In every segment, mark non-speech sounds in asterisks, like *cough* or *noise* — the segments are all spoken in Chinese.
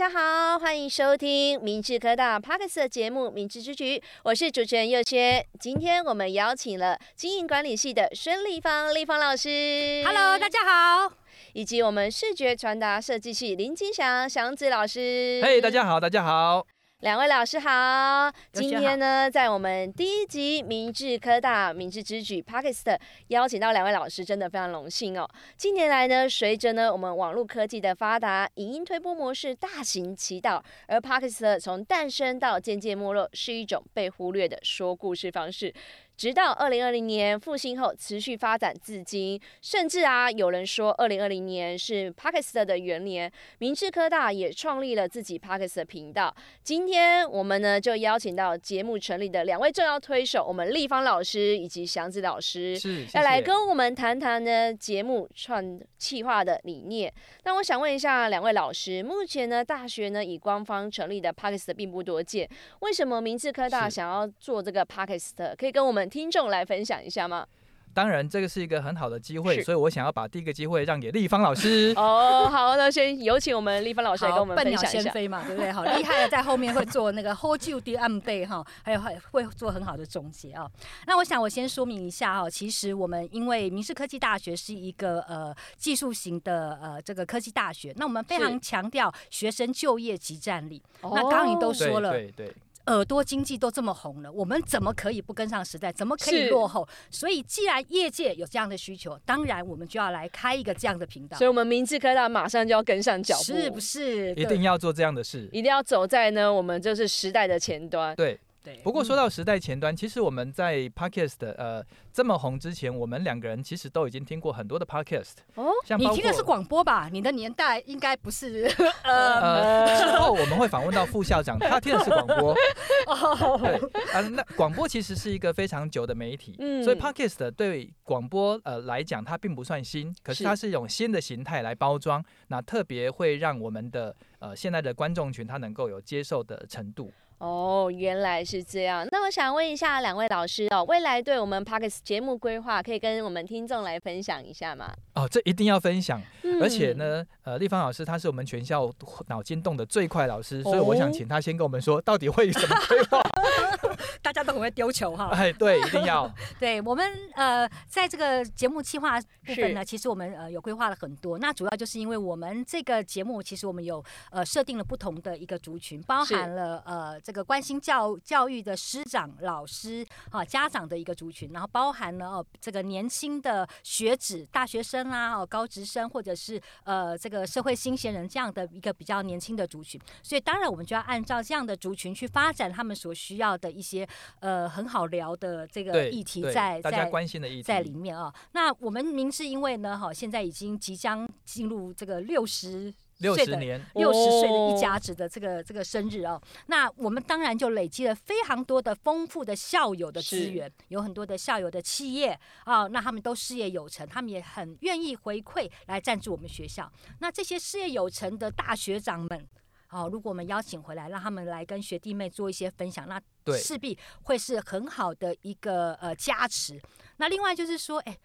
家好，欢迎收听明治科大 Podcast 的节目《明治之局》，我是主持人佑轩。今天我们邀请了经营管理系的孙立芳立芳老师，Hello，大家好，以及我们视觉传达设计系林金祥祥子老师，嘿，大家好，大家好。两位老师好，今天呢，在我们第一集明治科大明治之举 p a k i s t 邀请到两位老师，真的非常荣幸哦。近年来呢，随着呢我们网络科技的发达，影音推播模式大行其道，而 p a k i s t 从诞生到渐渐没落，是一种被忽略的说故事方式。直到二零二零年复兴后，持续发展至今，甚至啊，有人说二零二零年是 Podcast 的元年。明治科大也创立了自己 Podcast 的频道。今天我们呢，就邀请到节目成立的两位重要推手，我们立方老师以及祥子老师，是要来跟我们谈谈呢节目创企划的理念。那我想问一下两位老师，目前呢大学呢以官方成立的 Podcast 并不多见，为什么明治科大想要做这个 Podcast？可以跟我们听众来分享一下吗？当然，这个是一个很好的机会，所以我想要把第一个机会让给丽芳老师。哦，好，那先有请我们丽芳老师来跟我们分享一下。笨鸟先飞嘛，对不对？好厉害的，在后面会做那个 hold you the arm day 哈，还有会会做很好的总结啊。那我想我先说明一下哈，其实我们因为明志科技大学是一个呃技术型的呃这个科技大学，那我们非常强调学生就业及战力。那刚刚你都说了，对对。对耳朵经济都这么红了，我们怎么可以不跟上时代？怎么可以落后？所以，既然业界有这样的需求，当然我们就要来开一个这样的频道。所以，我们明治科大马上就要跟上脚步，是不是？一定要做这样的事，一定要走在呢，我们就是时代的前端。对。对，不过说到时代前端，嗯、其实我们在 Podcast 呃这么红之前，我们两个人其实都已经听过很多的 Podcast 哦。像你听的是广播吧？你的年代应该不是 *laughs* 呃呃。之后我们会访问到副校长，他听的是广播。*laughs* 哦。对啊，那广播其实是一个非常久的媒体，嗯，所以 Podcast 对广播呃来讲，它并不算新，可是它是一种新的形态来包装，那特别会让我们的呃现在的观众群他能够有接受的程度。哦，原来是这样。想问一下两位老师哦，未来对我们 Podcast 节目规划，可以跟我们听众来分享一下吗？哦，这一定要分享。嗯、而且呢，呃，丽芳老师他是我们全校脑筋动的最快老师，所以我想请他先跟我们说，到底会什么规划。*laughs* 大家都很会丢球哈。哎，对，一定要。*laughs* 对我们呃，在这个节目计划部分呢，其实我们呃有规划了很多。那主要就是因为我们这个节目，其实我们有呃设定了不同的一个族群，包含了呃。这个关心教教育的师长、老师、啊家长的一个族群，然后包含了哦这个年轻的学子、大学生啦、哦高职生，或者是呃这个社会新鲜人这样的一个比较年轻的族群。所以当然我们就要按照这样的族群去发展他们所需要的一些呃很好聊的这个议题在大家关心的议题在里面啊。那我们明是因为呢哈，现在已经即将进入这个六十。六十年，六十岁的一家子的这个这个生日哦，那我们当然就累积了非常多的丰富的校友的资源，有很多的校友的企业啊，那他们都事业有成，他们也很愿意回馈来赞助我们学校。那这些事业有成的大学长们，哦，如果我们邀请回来，让他们来跟学弟妹做一些分享，那势必会是很好的一个呃加持。那另外就是说，哎，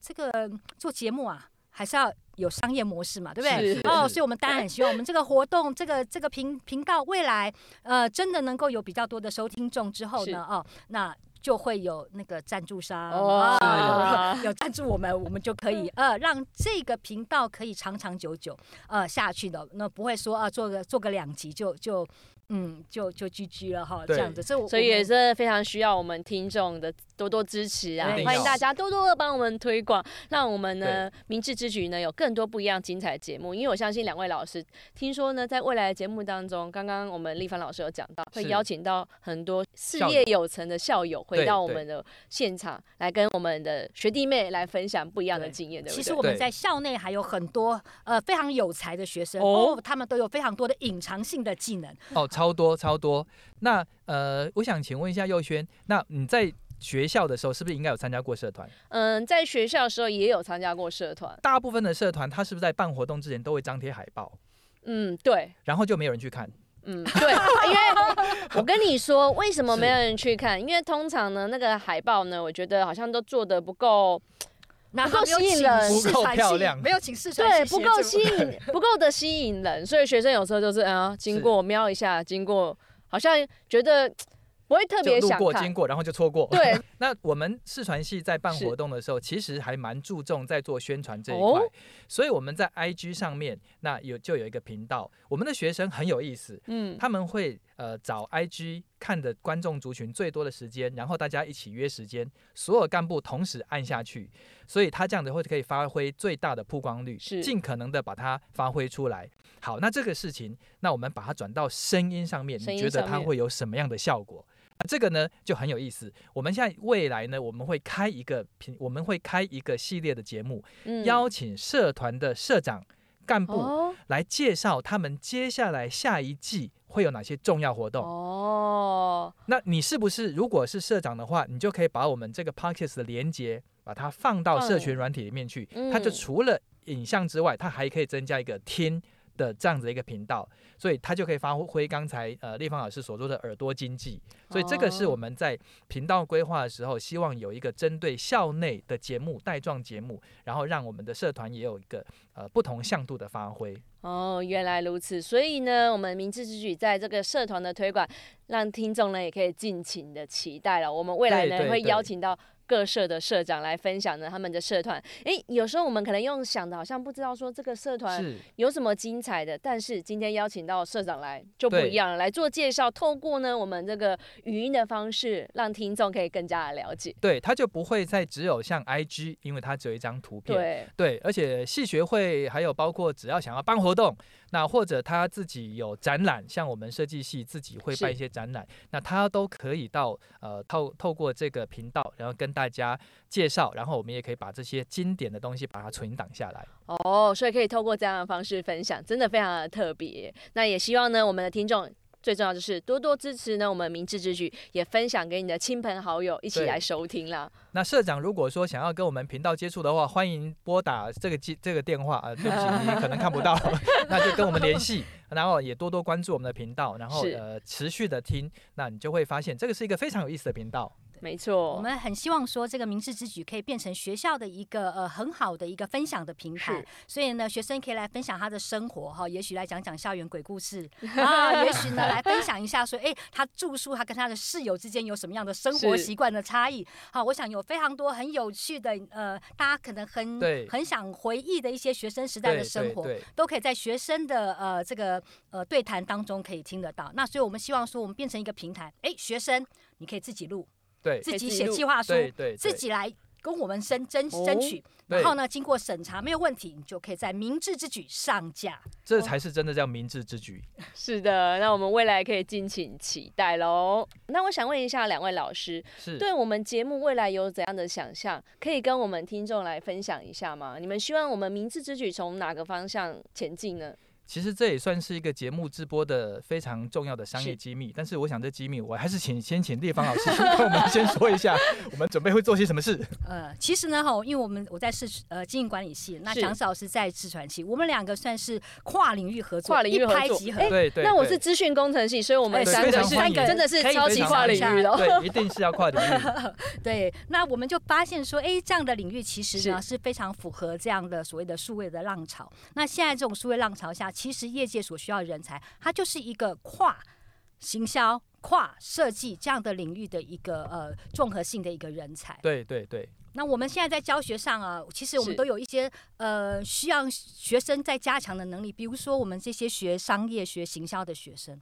这个做节目啊，还是要。有商业模式嘛，对不对？哦，所以我们当然很希望我们这个活动，*laughs* 这个这个频频道未来，呃，真的能够有比较多的收听众之后呢，哦，那就会有那个赞助商哦，有赞助我们，我们就可以 *laughs* 呃让这个频道可以长长久久呃下去的，那不会说啊做个做个两集就就。嗯，就就 GG 了哈，这样子，所以所以也是非常需要我们听众的多多支持啊！欢迎大家多多的帮我们推广，让我们呢明智之举呢有更多不一样精彩节目。因为我相信两位老师，听说呢在未来的节目当中，刚刚我们丽芳老师有讲到，会邀请到很多事业有成的校友回到我们的现场，来跟我们的学弟妹来分享不一样的经验，对不对？其实我们在校内还有很多呃非常有才的学生哦，他们都有非常多的隐藏性的技能哦。超多超多，那呃，我想请问一下佑轩，那你在学校的时候是不是应该有参加过社团？嗯，在学校的时候也有参加过社团。大部分的社团，他是不是在办活动之前都会张贴海报？嗯，对。然后就没有人去看。嗯，对，因为我跟你说，为什么没有人去看？因为通常呢，那个海报呢，我觉得好像都做的不够。那不够吸引人，不够漂亮，没有请试穿对，不够吸引，不够的 *laughs* 吸引人，所以学生有时候就是啊，经过瞄一下，经过好像觉得。不会特别想路过经过，然后就错过。对，*laughs* 那我们视传系在办活动的时候，其实还蛮注重在做宣传这一块。哦、所以我们在 IG 上面，那有就有一个频道。我们的学生很有意思，嗯，他们会呃找 IG 看的观众族群最多的时间，然后大家一起约时间，所有干部同时按下去，所以他这样子会可以发挥最大的曝光率，是尽可能的把它发挥出来。好，那这个事情，那我们把它转到声音上面，你觉得它会有什么样的效果？这个呢就很有意思。我们现在未来呢，我们会开一个频，我们会开一个系列的节目，嗯、邀请社团的社长干部来介绍他们接下来下一季会有哪些重要活动。哦，那你是不是如果是社长的话，你就可以把我们这个 Podcast 的连接把它放到社群软体里面去，嗯、它就除了影像之外，它还可以增加一个听的这样子一个频道，所以他就可以发挥刚才呃立芳老师所说的耳朵经济，所以这个是我们在频道规划的时候，希望有一个针对校内的节目带状节目，然后让我们的社团也有一个呃不同向度的发挥。哦，原来如此，所以呢，我们明智之举在这个社团的推广，让听众呢也可以尽情的期待了。我们未来呢会邀请到。各社的社长来分享呢，他们的社团。诶，有时候我们可能用想的，好像不知道说这个社团有什么精彩的。但是今天邀请到社长来就不一样了，来做介绍。透过呢我们这个语音的方式，让听众可以更加的了解。对，他就不会再只有像 IG，因为他只有一张图片。对对，而且系学会还有包括只要想要办活动。那或者他自己有展览，像我们设计系自己会办一些展览，那他都可以到呃透透过这个频道，然后跟大家介绍，然后我们也可以把这些经典的东西把它存档下来。哦，所以可以透过这样的方式分享，真的非常的特别。那也希望呢，我们的听众。最重要就是多多支持呢，我们明智之举也分享给你的亲朋好友一起来收听啦。那社长如果说想要跟我们频道接触的话，欢迎拨打这个机这个电话啊、呃，*laughs* 对不起，你可能看不到，*laughs* 那就跟我们联系，然后也多多关注我们的频道，然后呃持续的听，那你就会发现这个是一个非常有意思的频道。没错，我们很希望说这个明智之举可以变成学校的一个呃很好的一个分享的平台，所以呢，学生可以来分享他的生活哈，也许来讲讲校园鬼故事啊，也许呢来分享一下说，哎，他住宿他跟他的室友之间有什么样的生活习惯的差异？好是，我想有非常多很有趣的呃，大家可能很很想回忆的一些学生时代的生活，都可以在学生的呃这个呃对谈当中可以听得到。那所以我们希望说，我们变成一个平台，哎，学生你可以自己录。对，自己写计划书，对对，自己来跟我们争争争取，然后呢，经过审查没有问题，你就可以在明智之举上架，这才是真的叫明智之举。*laughs* 是的，那我们未来可以敬请期待喽。那我想问一下两位老师，是对我们节目未来有怎样的想象？可以跟我们听众来分享一下吗？你们希望我们明智之举从哪个方向前进呢？其实这也算是一个节目直播的非常重要的商业机密，是但是我想这机密我还是请先请列方老师跟我们先说一下，*laughs* 我们准备会做些什么事。*laughs* 呃，其实呢哈，因为我们我在市呃经营管理系，那蒋老师在视传系，我们两个算是跨领域合作，跨领域合作。对对，对。那我是资讯工程系，所以我们三个三个真的是超级跨领域的，*laughs* 对，一定是要跨领域。对，那我们就发现说，哎，这样的领域其实呢是，是非常符合这样的所谓的数位的浪潮。那现在这种数位浪潮下，其实业界所需要的人才，他就是一个跨行销、跨设计这样的领域的一个呃综合性的一个人才。对对对。那我们现在在教学上啊，其实我们都有一些呃需要学生在加强的能力，比如说我们这些学商业、学行销的学生，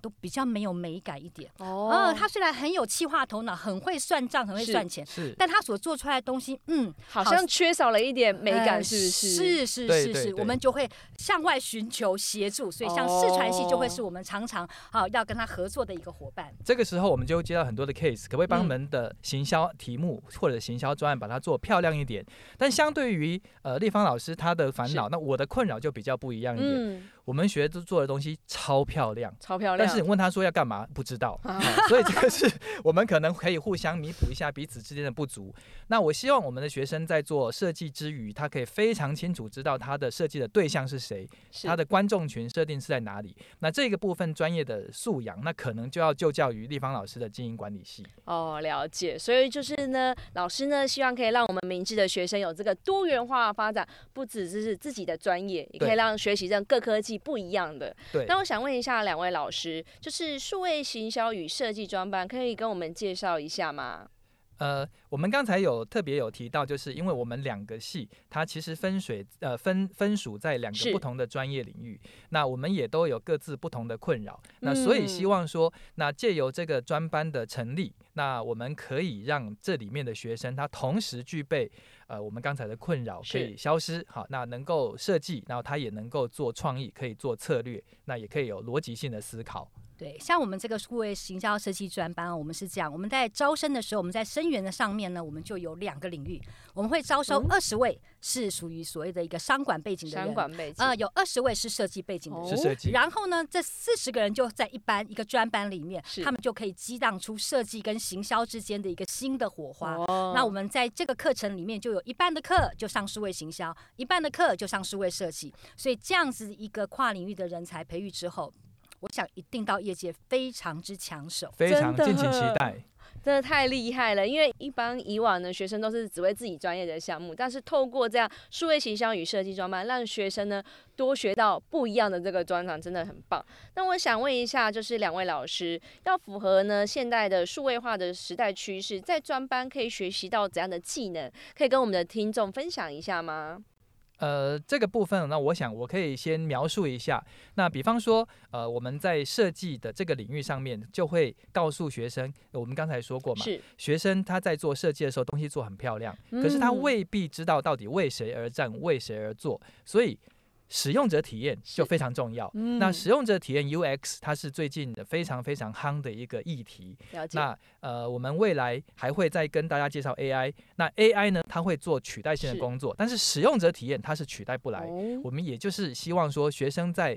都比较没有美感一点。哦，他虽然很有企划头脑，很会算账，很会赚钱，是，但他所做出来的东西，嗯，好像缺少了一点美感，是不是？是是是是，我们就会向外寻求协助，所以像视传系就会是我们常常啊要跟他合作的一个伙伴。这个时候我们就会接到很多的 case，可不可以帮我们的行销题目或者行销把它做漂亮一点，但相对于呃立方老师他的烦恼，那我的困扰就比较不一样一点。嗯、我们学都做的东西超漂亮，超漂亮。但是你问他说要干嘛，不知道。啊嗯、所以这个是我们可能可以互相弥补一下彼此之间的不足。那我希望我们的学生在做设计之余，他可以非常清楚知道他的设计的对象是谁，是他的观众群设定是在哪里。那这个部分专业的素养，那可能就要就教于立方老师的经营管理系。哦，了解。所以就是呢，老师呢希望可以让我们明智的学生有这个多元化发展，不只是自己的专业，也可以让学习这各科技不一样的。对。那我想问一下两位老师，就是数位行销与设计专班，可以跟我们介绍一下吗？呃，我们刚才有特别有提到，就是因为我们两个系，它其实分水呃分分属在两个不同的专业领域，那我们也都有各自不同的困扰，那所以希望说，那借由这个专班的成立，那我们可以让这里面的学生他同时具备呃我们刚才的困扰可以消失，好，那能够设计，然后他也能够做创意，可以做策略，那也可以有逻辑性的思考。对，像我们这个数位行销设计专班，我们是这样，我们在招生的时候，我们在生源的上面呢，我们就有两个领域，我们会招收二十位是属于所谓的一个商管背景的人，商管背景，呃，有二十位是设计背景的人，是设计。然后呢，这四十个人就在一班一个专班里面，他们就可以激荡出设计跟行销之间的一个新的火花。哦、那我们在这个课程里面，就有一半的课就上数位行销，一半的课就上数位设计，所以这样子一个跨领域的人才培育之后。我想一定到业界非常之抢手，非常敬请期待，*laughs* 真的太厉害了。因为一般以往的学生都是只为自己专业的项目，但是透过这样数位形象与设计专班，让学生呢多学到不一样的这个专长，真的很棒。那我想问一下，就是两位老师要符合呢现代的数位化的时代趋势，在专班可以学习到怎样的技能？可以跟我们的听众分享一下吗？呃，这个部分，那我想我可以先描述一下。那比方说，呃，我们在设计的这个领域上面，就会告诉学生，我们刚才说过嘛，学生他在做设计的时候，东西做很漂亮，可是他未必知道到底为谁而战，为谁而做，所以。使用者体验就非常重要。嗯、那使用者体验 UX 它是最近的非常非常夯的一个议题。那呃，我们未来还会再跟大家介绍 AI。那 AI 呢，它会做取代性的工作，是但是使用者体验它是取代不来。哦、我们也就是希望说，学生在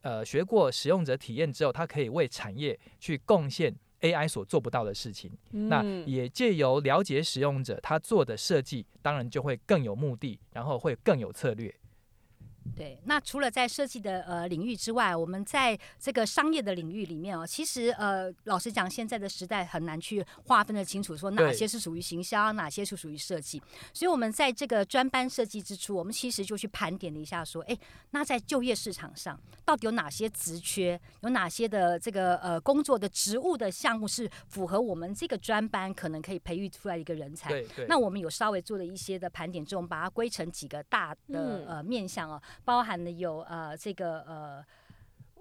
呃学过使用者体验之后，他可以为产业去贡献 AI 所做不到的事情。嗯、那也借由了解使用者，他做的设计当然就会更有目的，然后会更有策略。对，那除了在设计的呃领域之外，我们在这个商业的领域里面哦，其实呃，老实讲，现在的时代很难去划分的清楚，说哪些是属于行销，哪些是属于设计。所以，我们在这个专班设计之初，我们其实就去盘点了一下，说，哎，那在就业市场上，到底有哪些职缺，有哪些的这个呃工作的职务的项目是符合我们这个专班可能可以培育出来一个人才？对对。那我们有稍微做了一些的盘点之后，我们把它归成几个大的呃面向哦。包含的有呃这个呃。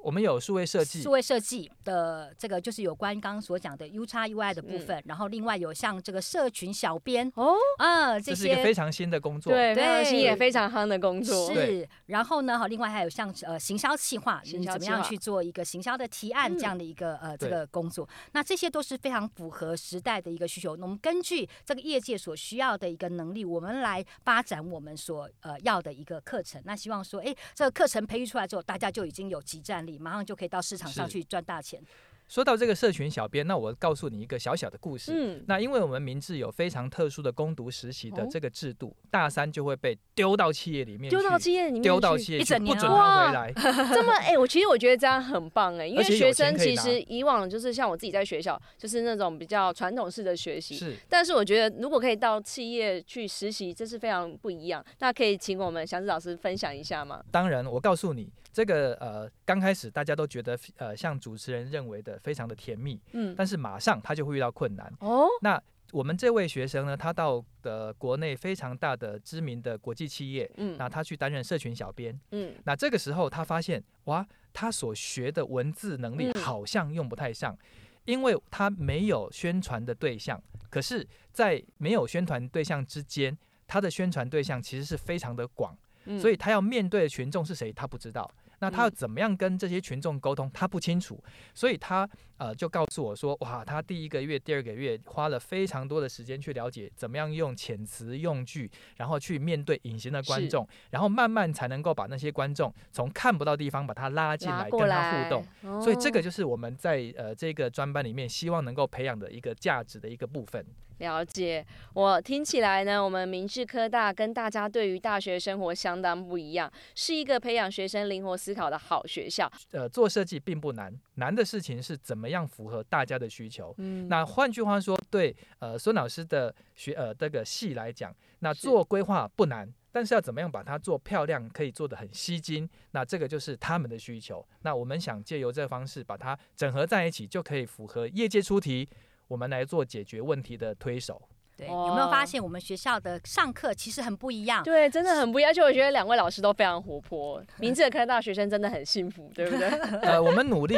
我们有数位设计，数位设计的这个就是有关刚刚所讲的 U X U I 的部分，嗯、然后另外有像这个社群小编哦，啊这些这是一个非常新的工作，对，非常新也非常夯的工作。是，然后呢，好，另外还有像呃行销企划，你怎么样去做一个行销的提案这样的一个、嗯、呃这个工作？那这些都是非常符合时代的一个需求。那我们根据这个业界所需要的一个能力，我们来发展我们所呃要的一个课程。那希望说，哎，这个课程培育出来之后，大家就已经有即战力，马上就可以到市场上去赚大钱。说到这个社群小编，那我告诉你一个小小的故事。嗯，那因为我们明治有非常特殊的攻读实习的这个制度，哦、大三就会被丢到企业里面，丢到企业里面，丢到企业一整年，不准他回来。*laughs* 这么哎、欸，我其实我觉得这样很棒哎、欸，因为学生其实以往就是像我自己在学校，就是那种比较传统式的学习。是，但是我觉得如果可以到企业去实习，这是非常不一样。那可以请我们祥子老师分享一下吗？当然，我告诉你，这个呃，刚开始大家都觉得呃，像主持人认为的非常的甜蜜。嗯，但是马上他就会遇到困难哦。那我们这位学生呢，他到的国内非常大的知名的国际企业，嗯，那他去担任社群小编，嗯，那这个时候他发现，哇，他所学的文字能力好像用不太上，嗯，因为他没有宣传的对象。可是，在没有宣传对象之间，他的宣传对象其实是非常的广，嗯，所以他要面对的群众是谁，他不知道。那他要怎么样跟这些群众沟通，他不清楚，所以他呃就告诉我说，哇，他第一个月、第二个月花了非常多的时间去了解怎么样用遣词用句，然后去面对隐形的观众，然后慢慢才能够把那些观众从看不到地方把他拉进来，跟他互动。哦、所以这个就是我们在呃这个专班里面希望能够培养的一个价值的一个部分。了解，我听起来呢，我们明治科大跟大家对于大学生活相当不一样，是一个培养学生灵活思考的好学校。呃，做设计并不难，难的事情是怎么样符合大家的需求。嗯，那换句话说，对呃孙老师的学呃这个系来讲，那做规划不难，但是要怎么样把它做漂亮，可以做得很吸睛，那这个就是他们的需求。那我们想借由这个方式把它整合在一起，就可以符合业界出题。我们来做解决问题的推手。对，有没有发现我们学校的上课其实很不一样？对，真的很不一样。而且我觉得两位老师都非常活泼，明志科大学生真的很幸福，*laughs* 对不对？呃，我们努力，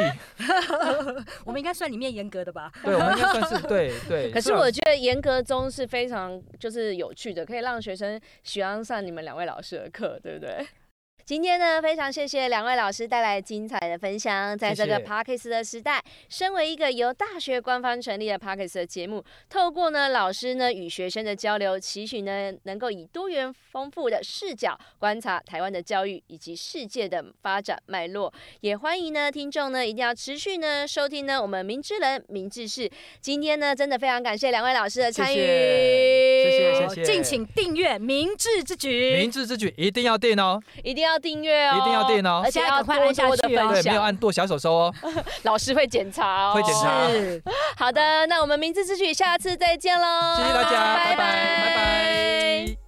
*laughs* 我们应该算里面严格的吧？对，我们应该算是对对。*laughs* 可是我觉得严格中是非常就是有趣的，可以让学生喜欢上你们两位老师的课，对不对？今天呢，非常谢谢两位老师带来精彩的分享。在这个 Podcast 的时代，谢谢身为一个由大学官方成立的 Podcast 的节目，透过呢老师呢与学生的交流，期许呢能够以多元丰富的视角观察台湾的教育以及世界的发展脉络。也欢迎呢听众呢一定要持续呢收听呢我们明知人明治事。今天呢真的非常感谢两位老师的参与，谢谢谢谢，敬请订阅明智之举，明智之举一定要订哦，一定要。订阅哦，一定要订哦，而且要快按下去哦，对，没有按剁小手手哦，*laughs* 老师会检查哦，会检查。好的，那我们明智之举下次再见喽，谢谢大家，拜拜，拜拜。